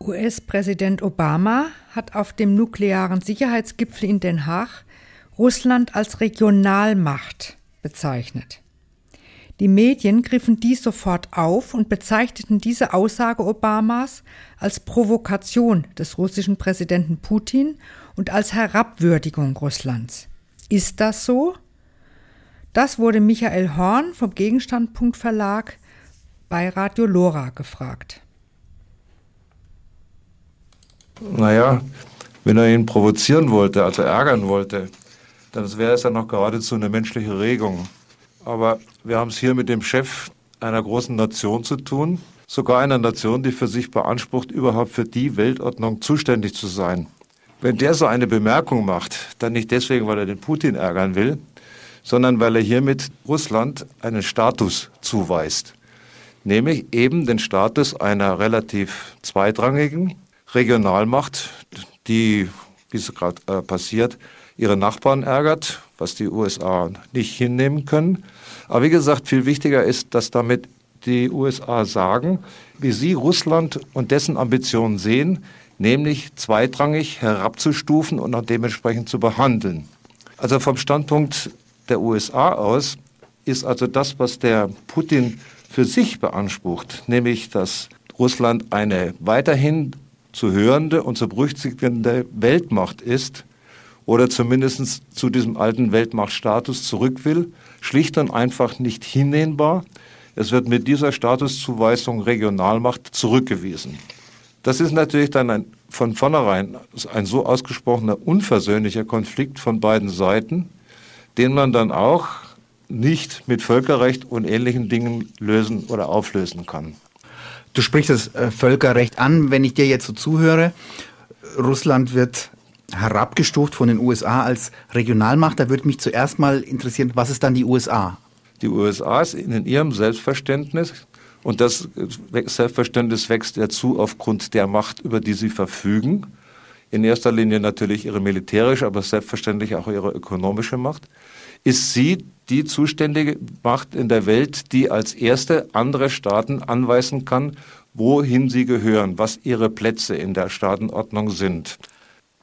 US-Präsident Obama hat auf dem nuklearen Sicherheitsgipfel in Den Haag Russland als Regionalmacht bezeichnet. Die Medien griffen dies sofort auf und bezeichneten diese Aussage Obamas als Provokation des russischen Präsidenten Putin und als Herabwürdigung Russlands. Ist das so? Das wurde Michael Horn vom Gegenstandpunkt Verlag bei Radio Lora gefragt. Naja, wenn er ihn provozieren wollte, also ärgern wollte, dann wäre es ja noch geradezu eine menschliche Regung. Aber wir haben es hier mit dem Chef einer großen Nation zu tun, sogar einer Nation, die für sich beansprucht, überhaupt für die Weltordnung zuständig zu sein. Wenn der so eine Bemerkung macht, dann nicht deswegen, weil er den Putin ärgern will, sondern weil er hiermit Russland einen Status zuweist. Nämlich eben den Status einer relativ zweitrangigen Regionalmacht, die, wie es gerade äh, passiert, ihre Nachbarn ärgert, was die USA nicht hinnehmen können. Aber wie gesagt, viel wichtiger ist, dass damit die USA sagen, wie sie Russland und dessen Ambitionen sehen, nämlich zweitrangig herabzustufen und auch dementsprechend zu behandeln. Also vom Standpunkt der USA aus ist also das, was der Putin für sich beansprucht, nämlich dass Russland eine weiterhin zu hörende und zu berücksichtigende Weltmacht ist, oder zumindest zu diesem alten Weltmachtstatus zurück will, schlicht und einfach nicht hinnehmbar. Es wird mit dieser Statuszuweisung Regionalmacht zurückgewiesen. Das ist natürlich dann ein, von vornherein ein so ausgesprochener unversöhnlicher Konflikt von beiden Seiten, den man dann auch nicht mit Völkerrecht und ähnlichen Dingen lösen oder auflösen kann. Du sprichst das äh, Völkerrecht an, wenn ich dir jetzt so zuhöre. Russland wird herabgestuft von den USA als Regionalmacht. Da würde mich zuerst mal interessieren, was ist dann die USA? Die USA ist in ihrem Selbstverständnis und das Selbstverständnis wächst ja zu aufgrund der Macht, über die sie verfügen. In erster Linie natürlich ihre militärische, aber selbstverständlich auch ihre ökonomische Macht. Ist sie die zuständige Macht in der Welt, die als erste andere Staaten anweisen kann, wohin sie gehören, was ihre Plätze in der Staatenordnung sind.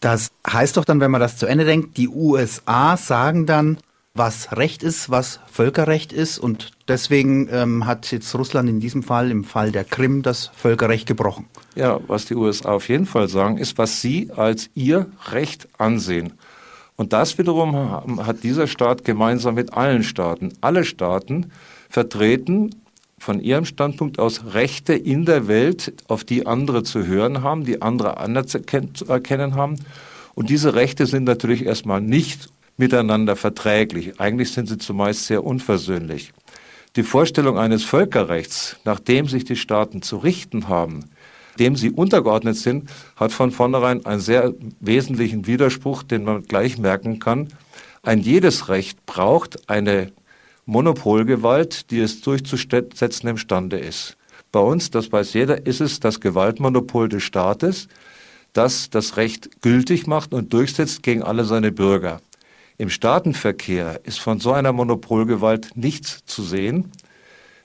Das heißt doch dann, wenn man das zu Ende denkt, die USA sagen dann, was Recht ist, was Völkerrecht ist und deswegen ähm, hat jetzt Russland in diesem Fall, im Fall der Krim, das Völkerrecht gebrochen. Ja, was die USA auf jeden Fall sagen, ist, was sie als ihr Recht ansehen. Und das wiederum hat dieser Staat gemeinsam mit allen Staaten. Alle Staaten vertreten von ihrem Standpunkt aus Rechte in der Welt, auf die andere zu hören haben, die andere anzuerkennen haben. Und diese Rechte sind natürlich erstmal nicht miteinander verträglich. Eigentlich sind sie zumeist sehr unversöhnlich. Die Vorstellung eines Völkerrechts, nach dem sich die Staaten zu richten haben, dem sie untergeordnet sind, hat von vornherein einen sehr wesentlichen Widerspruch, den man gleich merken kann. Ein jedes Recht braucht eine Monopolgewalt, die es durchzusetzen imstande ist. Bei uns, das weiß jeder, ist es das Gewaltmonopol des Staates, das das Recht gültig macht und durchsetzt gegen alle seine Bürger. Im Staatenverkehr ist von so einer Monopolgewalt nichts zu sehen,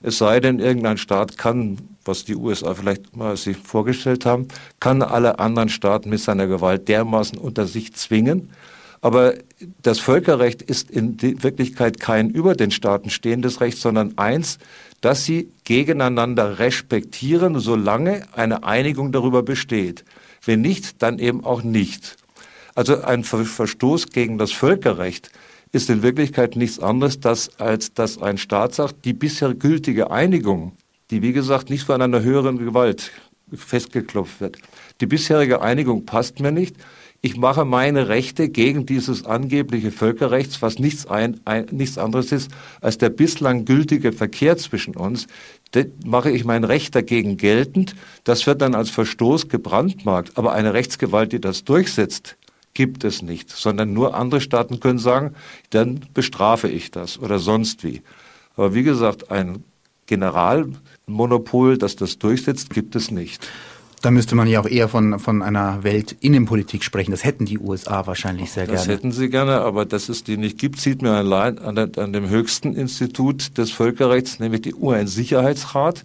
es sei denn, irgendein Staat kann, was die USA vielleicht mal sich vorgestellt haben, kann alle anderen Staaten mit seiner Gewalt dermaßen unter sich zwingen, aber das Völkerrecht ist in Wirklichkeit kein über den Staaten stehendes Recht, sondern eins, dass sie gegeneinander respektieren, solange eine Einigung darüber besteht. Wenn nicht, dann eben auch nicht. Also ein Verstoß gegen das Völkerrecht ist in Wirklichkeit nichts anderes, dass, als dass ein Staat sagt, die bisher gültige Einigung, die wie gesagt nicht von einer höheren Gewalt festgeklopft wird, die bisherige Einigung passt mir nicht, ich mache meine Rechte gegen dieses angebliche Völkerrechts, was nichts, ein, ein, nichts anderes ist als der bislang gültige Verkehr zwischen uns, das mache ich mein Recht dagegen geltend. Das wird dann als Verstoß gebrandmarkt. Aber eine Rechtsgewalt, die das durchsetzt, gibt es nicht, sondern nur andere Staaten können sagen, dann bestrafe ich das oder sonst wie. Aber wie gesagt, ein Generalmonopol, das das durchsetzt, gibt es nicht. Da müsste man ja auch eher von, von einer Weltinnenpolitik sprechen. Das hätten die USA wahrscheinlich sehr das gerne. Das hätten sie gerne, aber dass es die nicht gibt, sieht man allein an, an dem höchsten Institut des Völkerrechts, nämlich die UN-Sicherheitsrat,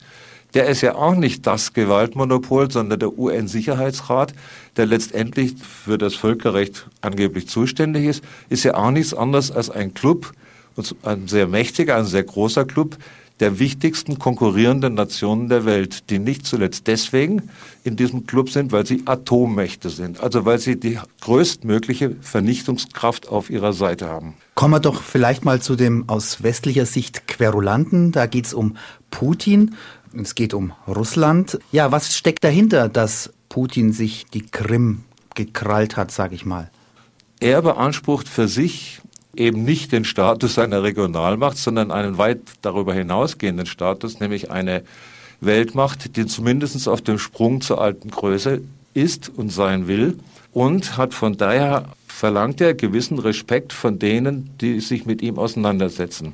der ist ja auch nicht das Gewaltmonopol, sondern der UN-Sicherheitsrat, der letztendlich für das Völkerrecht angeblich zuständig ist, ist ja auch nichts anderes als ein Club, ein sehr mächtiger, ein sehr großer Club, der wichtigsten konkurrierenden Nationen der Welt, die nicht zuletzt deswegen in diesem Club sind, weil sie Atommächte sind, also weil sie die größtmögliche Vernichtungskraft auf ihrer Seite haben. Kommen wir doch vielleicht mal zu dem aus westlicher Sicht Querulanten. Da geht es um Putin, es geht um Russland. Ja, was steckt dahinter, dass Putin sich die Krim gekrallt hat, sage ich mal? Er beansprucht für sich eben nicht den Status einer Regionalmacht, sondern einen weit darüber hinausgehenden Status, nämlich eine Weltmacht, die zumindest auf dem Sprung zur alten Größe ist und sein will und hat von daher verlangt er gewissen Respekt von denen, die sich mit ihm auseinandersetzen.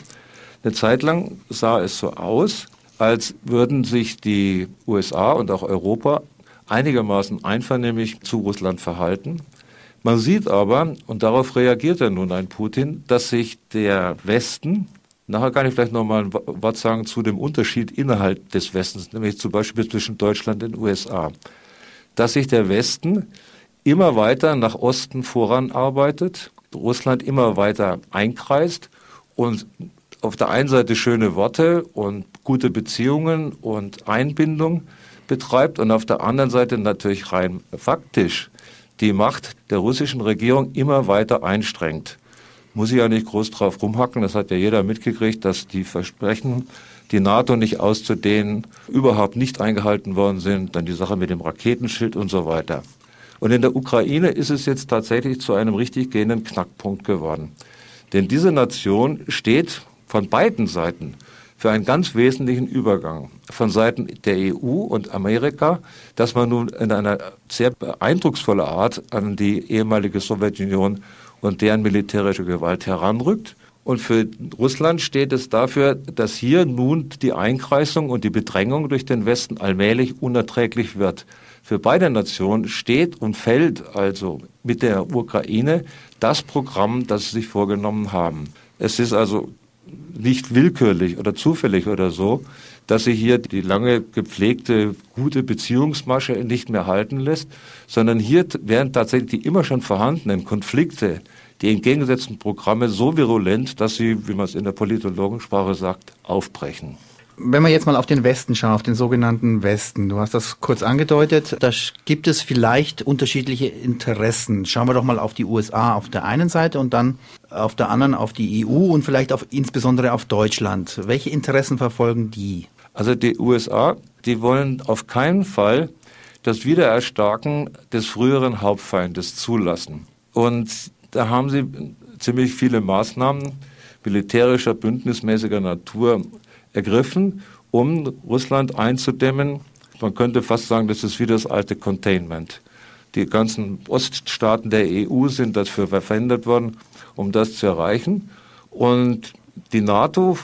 Eine Zeit lang sah es so aus, als würden sich die USA und auch Europa einigermaßen einvernehmlich zu Russland verhalten. Man sieht aber, und darauf reagiert ja nun ein Putin, dass sich der Westen, nachher kann ich vielleicht nochmal ein Wort sagen zu dem Unterschied innerhalb des Westens, nämlich zum Beispiel zwischen Deutschland und den USA, dass sich der Westen immer weiter nach Osten voranarbeitet, Russland immer weiter einkreist und auf der einen Seite schöne Worte und gute Beziehungen und Einbindung betreibt und auf der anderen Seite natürlich rein faktisch die Macht der russischen Regierung immer weiter einstrengt. Muss ich ja nicht groß drauf rumhacken, das hat ja jeder mitgekriegt, dass die Versprechen, die NATO nicht auszudehnen, überhaupt nicht eingehalten worden sind. Dann die Sache mit dem Raketenschild und so weiter. Und in der Ukraine ist es jetzt tatsächlich zu einem richtig gehenden Knackpunkt geworden. Denn diese Nation steht von beiden Seiten für einen ganz wesentlichen Übergang von Seiten der EU und Amerika, dass man nun in einer sehr eindrucksvollen Art an die ehemalige Sowjetunion und deren militärische Gewalt heranrückt. Und für Russland steht es dafür, dass hier nun die Einkreisung und die Bedrängung durch den Westen allmählich unerträglich wird. Für beide Nationen steht und fällt also mit der Ukraine das Programm, das sie sich vorgenommen haben. Es ist also nicht willkürlich oder zufällig oder so, dass sie hier die lange gepflegte gute Beziehungsmasche nicht mehr halten lässt, sondern hier werden tatsächlich die immer schon vorhandenen Konflikte, die entgegengesetzten Programme so virulent, dass sie, wie man es in der Politologensprache sagt, aufbrechen. Wenn wir jetzt mal auf den Westen schauen, auf den sogenannten Westen, du hast das kurz angedeutet, da gibt es vielleicht unterschiedliche Interessen. Schauen wir doch mal auf die USA auf der einen Seite und dann auf der anderen auf die EU und vielleicht auf, insbesondere auf Deutschland. Welche Interessen verfolgen die? Also die USA, die wollen auf keinen Fall das Wiedererstarken des früheren Hauptfeindes zulassen. Und da haben sie ziemlich viele Maßnahmen militärischer, bündnismäßiger Natur ergriffen, um Russland einzudämmen. Man könnte fast sagen, das ist wie das alte Containment. Die ganzen Oststaaten der EU sind dafür verwendet worden, um das zu erreichen. Und die NATO,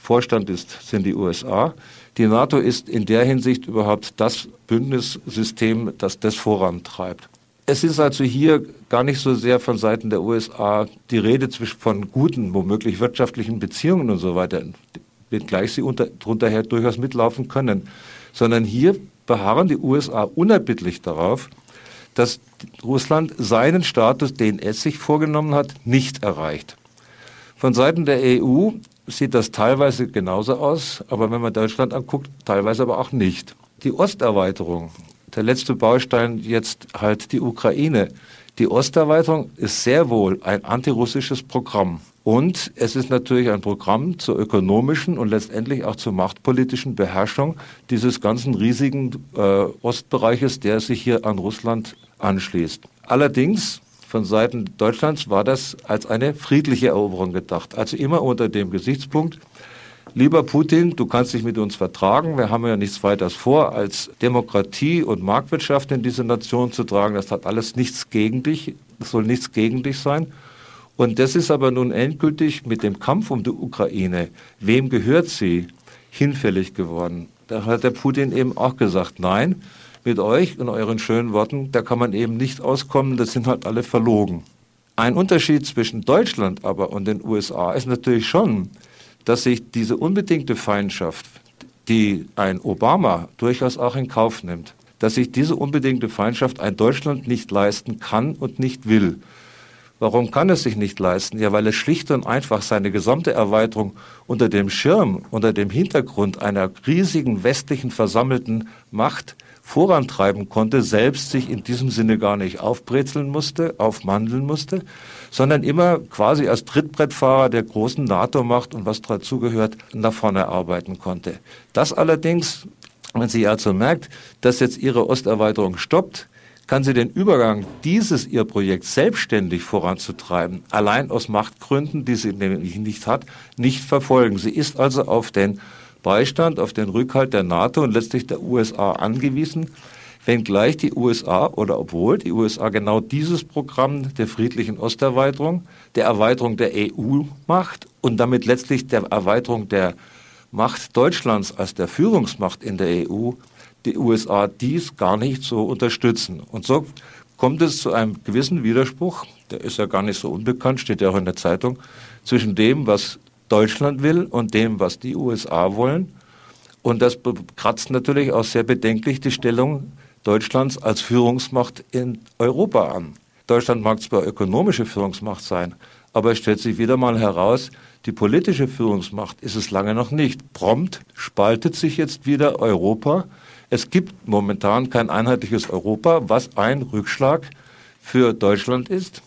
Vorstand ist, sind die USA, die NATO ist in der Hinsicht überhaupt das Bündnissystem, das das vorantreibt. Es ist also hier gar nicht so sehr von Seiten der USA die Rede von guten, womöglich wirtschaftlichen Beziehungen und so weiter wenngleich sie unter, drunter her durchaus mitlaufen können. Sondern hier beharren die USA unerbittlich darauf, dass Russland seinen Status, den es sich vorgenommen hat, nicht erreicht. Von Seiten der EU sieht das teilweise genauso aus, aber wenn man Deutschland anguckt, teilweise aber auch nicht. Die Osterweiterung, der letzte Baustein jetzt halt die Ukraine. Die Osterweiterung ist sehr wohl ein antirussisches Programm. Und es ist natürlich ein Programm zur ökonomischen und letztendlich auch zur machtpolitischen Beherrschung dieses ganzen riesigen äh, Ostbereiches, der sich hier an Russland anschließt. Allerdings von Seiten Deutschlands war das als eine friedliche Eroberung gedacht. Also immer unter dem Gesichtspunkt, lieber Putin, du kannst dich mit uns vertragen. Wir haben ja nichts weiteres vor, als Demokratie und Marktwirtschaft in diese Nation zu tragen. Das hat alles nichts gegen dich. Das soll nichts gegen dich sein. Und das ist aber nun endgültig mit dem Kampf um die Ukraine, wem gehört sie, hinfällig geworden. Da hat der Putin eben auch gesagt, nein, mit euch und euren schönen Worten, da kann man eben nicht auskommen, das sind halt alle verlogen. Ein Unterschied zwischen Deutschland aber und den USA ist natürlich schon, dass sich diese unbedingte Feindschaft die ein Obama durchaus auch in Kauf nimmt, dass sich diese unbedingte Feindschaft ein Deutschland nicht leisten kann und nicht will. Warum kann es sich nicht leisten? Ja, weil es schlicht und einfach seine gesamte Erweiterung unter dem Schirm, unter dem Hintergrund einer riesigen westlichen versammelten Macht vorantreiben konnte, selbst sich in diesem Sinne gar nicht aufbrezeln musste, aufmandeln musste, sondern immer quasi als Trittbrettfahrer der großen NATO-Macht und was dazugehört, nach vorne arbeiten konnte. Das allerdings, wenn sie also merkt, dass jetzt ihre Osterweiterung stoppt, kann sie den Übergang dieses ihr Projekt selbstständig voranzutreiben, allein aus Machtgründen, die sie nämlich nicht hat, nicht verfolgen. Sie ist also auf den Beistand, auf den Rückhalt der NATO und letztlich der USA angewiesen, wenngleich die USA oder obwohl die USA genau dieses Programm der friedlichen Osterweiterung, der Erweiterung der EU macht und damit letztlich der Erweiterung der Macht Deutschlands als der Führungsmacht in der EU die USA dies gar nicht so unterstützen. Und so kommt es zu einem gewissen Widerspruch, der ist ja gar nicht so unbekannt, steht ja auch in der Zeitung, zwischen dem, was Deutschland will und dem, was die USA wollen. Und das kratzt natürlich auch sehr bedenklich die Stellung Deutschlands als Führungsmacht in Europa an. Deutschland mag zwar ökonomische Führungsmacht sein, aber es stellt sich wieder mal heraus, die politische Führungsmacht ist es lange noch nicht. Prompt spaltet sich jetzt wieder Europa es gibt momentan kein einheitliches Europa, was ein Rückschlag für Deutschland ist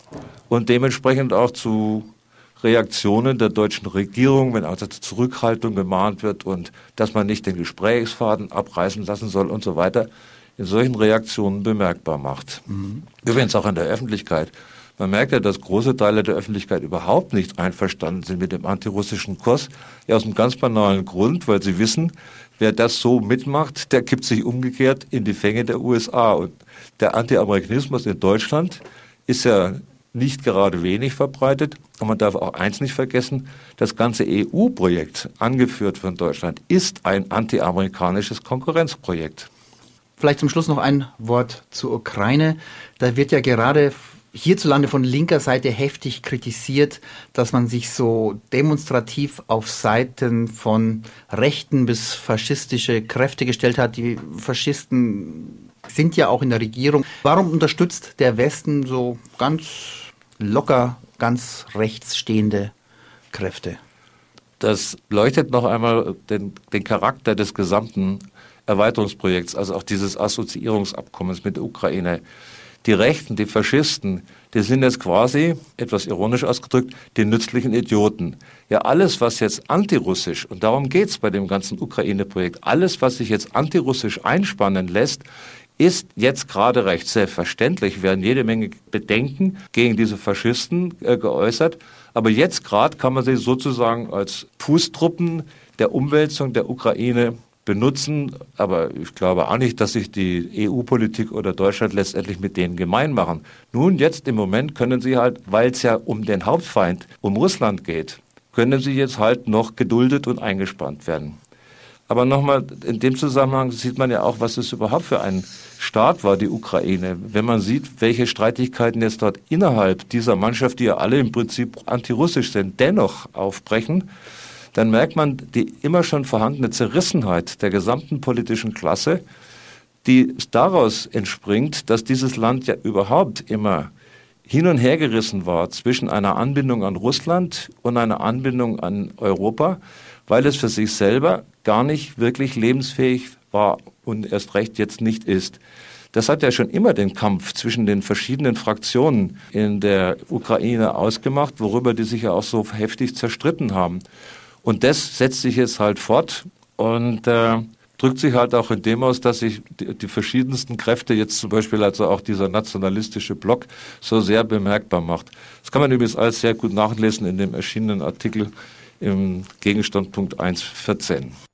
und dementsprechend auch zu Reaktionen der deutschen Regierung, wenn also zur Zurückhaltung gemahnt wird und dass man nicht den Gesprächsfaden abreißen lassen soll und so weiter, in solchen Reaktionen bemerkbar macht. Mhm. Übrigens auch in der Öffentlichkeit. Man merkt ja, dass große Teile der Öffentlichkeit überhaupt nicht einverstanden sind mit dem antirussischen Kurs. Ja, aus einem ganz banalen Grund, weil sie wissen, wer das so mitmacht, der kippt sich umgekehrt in die Fänge der USA. Und der Anti-Amerikanismus in Deutschland ist ja nicht gerade wenig verbreitet. Und man darf auch eins nicht vergessen, das ganze EU-Projekt, angeführt von Deutschland, ist ein anti-amerikanisches Konkurrenzprojekt. Vielleicht zum Schluss noch ein Wort zur Ukraine. Da wird ja gerade hierzulande von linker Seite heftig kritisiert, dass man sich so demonstrativ auf Seiten von rechten bis faschistische Kräfte gestellt hat. Die Faschisten sind ja auch in der Regierung. Warum unterstützt der Westen so ganz locker, ganz rechts stehende Kräfte? Das leuchtet noch einmal den, den Charakter des gesamten Erweiterungsprojekts, also auch dieses Assoziierungsabkommens mit der Ukraine die Rechten, die Faschisten, die sind jetzt quasi, etwas ironisch ausgedrückt, die nützlichen Idioten. Ja, alles, was jetzt antirussisch, und darum geht's bei dem ganzen Ukraine-Projekt, alles, was sich jetzt antirussisch einspannen lässt, ist jetzt gerade recht selbstverständlich, werden jede Menge Bedenken gegen diese Faschisten äh, geäußert. Aber jetzt gerade kann man sie sozusagen als Fußtruppen der Umwälzung der Ukraine benutzen. Aber ich glaube auch nicht, dass sich die EU-Politik oder Deutschland letztendlich mit denen gemein machen. Nun, jetzt im Moment können sie halt, weil es ja um den Hauptfeind, um Russland geht, können sie jetzt halt noch geduldet und eingespannt werden. Aber nochmal, in dem Zusammenhang sieht man ja auch, was es überhaupt für ein Staat war, die Ukraine. Wenn man sieht, welche Streitigkeiten jetzt dort innerhalb dieser Mannschaft, die ja alle im Prinzip antirussisch sind, dennoch aufbrechen, dann merkt man die immer schon vorhandene Zerrissenheit der gesamten politischen Klasse, die daraus entspringt, dass dieses Land ja überhaupt immer hin und her gerissen war zwischen einer Anbindung an Russland und einer Anbindung an Europa, weil es für sich selber gar nicht wirklich lebensfähig war und erst recht jetzt nicht ist. Das hat ja schon immer den Kampf zwischen den verschiedenen Fraktionen in der Ukraine ausgemacht, worüber die sich ja auch so heftig zerstritten haben. Und das setzt sich jetzt halt fort und äh, drückt sich halt auch in dem aus, dass sich die, die, verschiedensten Kräfte jetzt zum Beispiel also auch dieser nationalistische Block so sehr bemerkbar macht. Das kann man übrigens alles sehr gut nachlesen in dem erschienenen Artikel im Gegenstandpunkt 1.14.